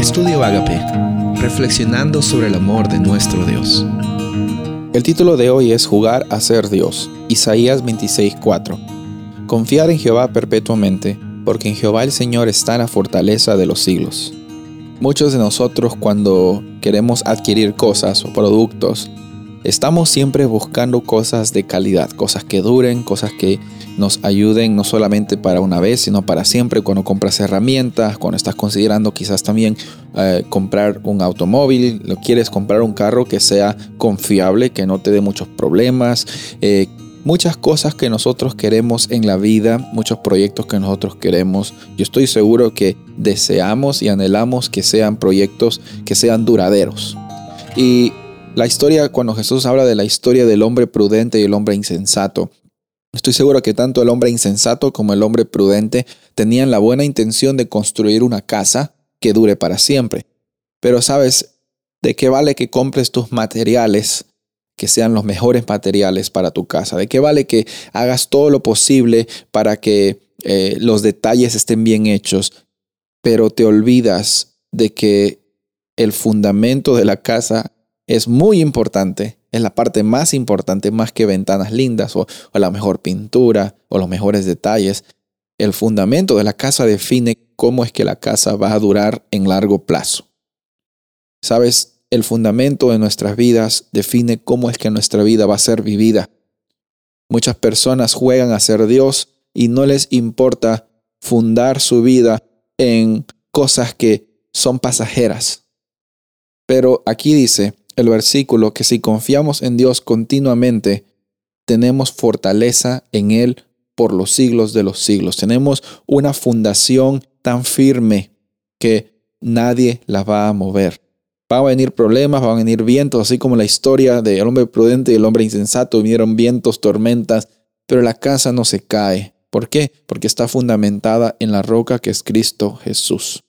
Estudio Agape, reflexionando sobre el amor de nuestro Dios. El título de hoy es Jugar a ser Dios, Isaías 26:4. Confiar en Jehová perpetuamente, porque en Jehová el Señor está la fortaleza de los siglos. Muchos de nosotros cuando queremos adquirir cosas o productos, estamos siempre buscando cosas de calidad, cosas que duren, cosas que nos ayuden no solamente para una vez, sino para siempre cuando compras herramientas, cuando estás considerando quizás también eh, comprar un automóvil, lo quieres comprar un carro que sea confiable, que no te dé muchos problemas. Eh, muchas cosas que nosotros queremos en la vida, muchos proyectos que nosotros queremos. Yo estoy seguro que deseamos y anhelamos que sean proyectos que sean duraderos. Y la historia, cuando Jesús habla de la historia del hombre prudente y el hombre insensato, Estoy seguro que tanto el hombre insensato como el hombre prudente tenían la buena intención de construir una casa que dure para siempre. Pero sabes, ¿de qué vale que compres tus materiales que sean los mejores materiales para tu casa? ¿De qué vale que hagas todo lo posible para que eh, los detalles estén bien hechos, pero te olvidas de que el fundamento de la casa es muy importante es la parte más importante, más que ventanas lindas o, la mejor pintura o los mejores detalles. El fundamento de la casa define cómo es que la casa va a durar en largo plazo. Sabes, el fundamento de nuestras vidas define cómo es que nuestra vida va a ser vivida. Muchas personas juegan a ser Dios y no les importa fundar su vida en cosas que son pasajeras. Pero aquí dice, el versículo que si confiamos en Dios continuamente, tenemos fortaleza en Él por los siglos de los siglos. Tenemos una fundación tan firme que nadie la va a mover. Van a venir problemas, van a venir vientos, así como la historia del hombre prudente y el hombre insensato. Vinieron vientos, tormentas, pero la casa no se cae. ¿Por qué? Porque está fundamentada en la roca que es Cristo Jesús.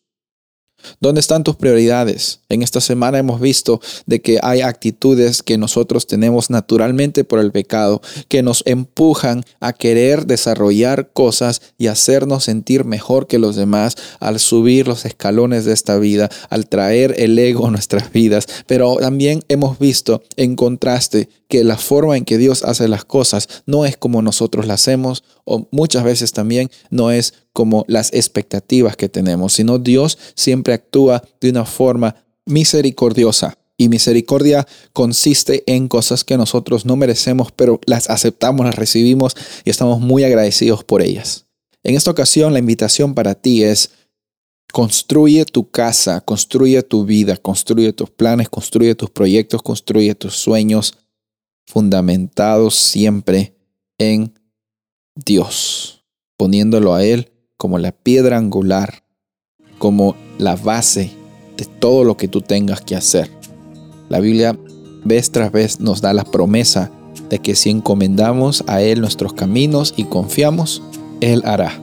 ¿Dónde están tus prioridades? En esta semana hemos visto de que hay actitudes que nosotros tenemos naturalmente por el pecado que nos empujan a querer desarrollar cosas y hacernos sentir mejor que los demás al subir los escalones de esta vida, al traer el ego a nuestras vidas. Pero también hemos visto en contraste que la forma en que Dios hace las cosas no es como nosotros las hacemos o muchas veces también no es como las expectativas que tenemos, sino Dios siempre actúa de una forma misericordiosa. Y misericordia consiste en cosas que nosotros no merecemos, pero las aceptamos, las recibimos y estamos muy agradecidos por ellas. En esta ocasión la invitación para ti es construye tu casa, construye tu vida, construye tus planes, construye tus proyectos, construye tus sueños, fundamentados siempre en Dios, poniéndolo a Él como la piedra angular, como la base de todo lo que tú tengas que hacer. La Biblia vez tras vez nos da la promesa de que si encomendamos a Él nuestros caminos y confiamos, Él hará.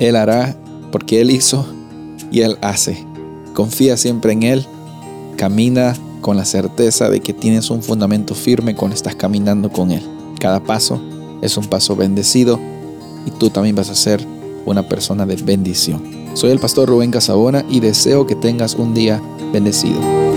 Él hará porque Él hizo y Él hace. Confía siempre en Él, camina con la certeza de que tienes un fundamento firme cuando estás caminando con Él. Cada paso es un paso bendecido y tú también vas a ser una persona de bendición. Soy el pastor Rubén Casabona y deseo que tengas un día bendecido.